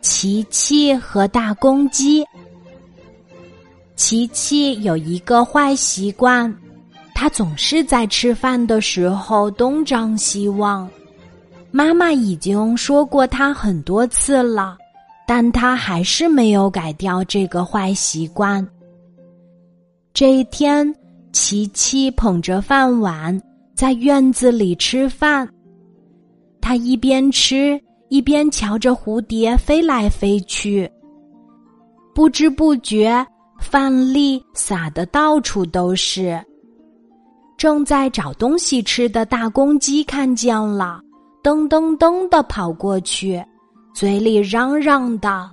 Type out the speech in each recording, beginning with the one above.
琪琪和大公鸡。琪琪有一个坏习惯，他总是在吃饭的时候东张西望。妈妈已经说过他很多次了，但他还是没有改掉这个坏习惯。这一天，琪琪捧着饭碗在院子里吃饭，他一边吃一边瞧着蝴蝶飞来飞去，不知不觉。饭粒撒的到处都是。正在找东西吃的大公鸡看见了，噔噔噔的跑过去，嘴里嚷嚷的：“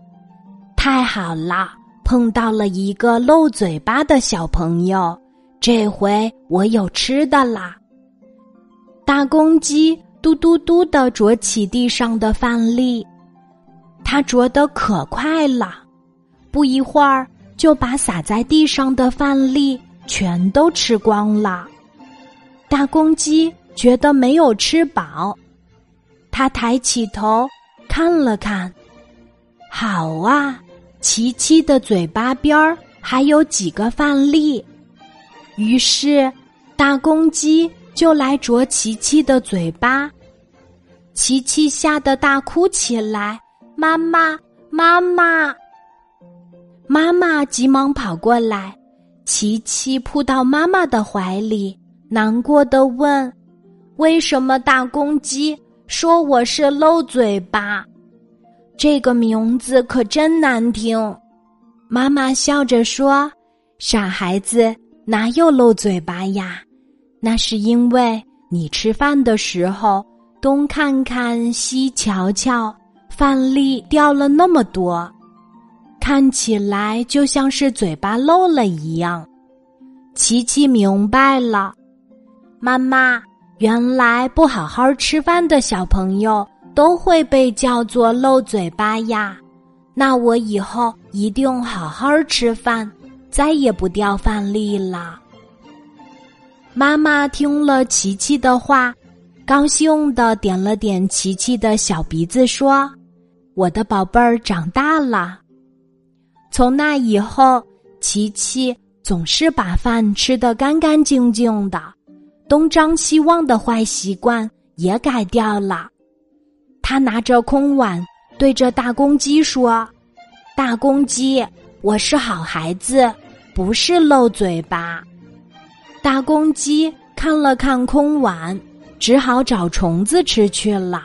太好了，碰到了一个漏嘴巴的小朋友，这回我有吃的啦！”大公鸡嘟嘟嘟的啄起地上的饭粒，它啄得可快了，不一会儿。就把洒在地上的饭粒全都吃光了。大公鸡觉得没有吃饱，他抬起头看了看，好啊，琪琪的嘴巴边儿还有几个饭粒。于是，大公鸡就来啄琪琪的嘴巴。琪琪吓得大哭起来：“妈妈，妈妈！”妈妈急忙跑过来，琪琪扑到妈妈的怀里，难过的问：“为什么大公鸡说我是漏嘴巴？这个名字可真难听。”妈妈笑着说：“傻孩子，哪有漏嘴巴呀？那是因为你吃饭的时候东看看西瞧瞧，饭粒掉了那么多。”看起来就像是嘴巴漏了一样，琪琪明白了。妈妈，原来不好好吃饭的小朋友都会被叫做漏嘴巴呀。那我以后一定好好吃饭，再也不掉饭粒了。妈妈听了琪琪的话，高兴的点了点琪琪的小鼻子，说：“我的宝贝儿长大了。”从那以后，琪琪总是把饭吃得干干净净的，东张西望的坏习惯也改掉了。他拿着空碗对着大公鸡说：“大公鸡，我是好孩子，不是漏嘴巴。”大公鸡看了看空碗，只好找虫子吃去了。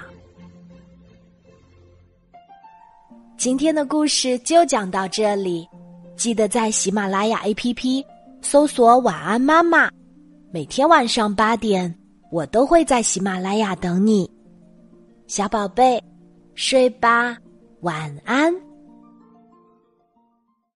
今天的故事就讲到这里，记得在喜马拉雅 APP 搜索“晚安妈妈”，每天晚上八点，我都会在喜马拉雅等你，小宝贝，睡吧，晚安。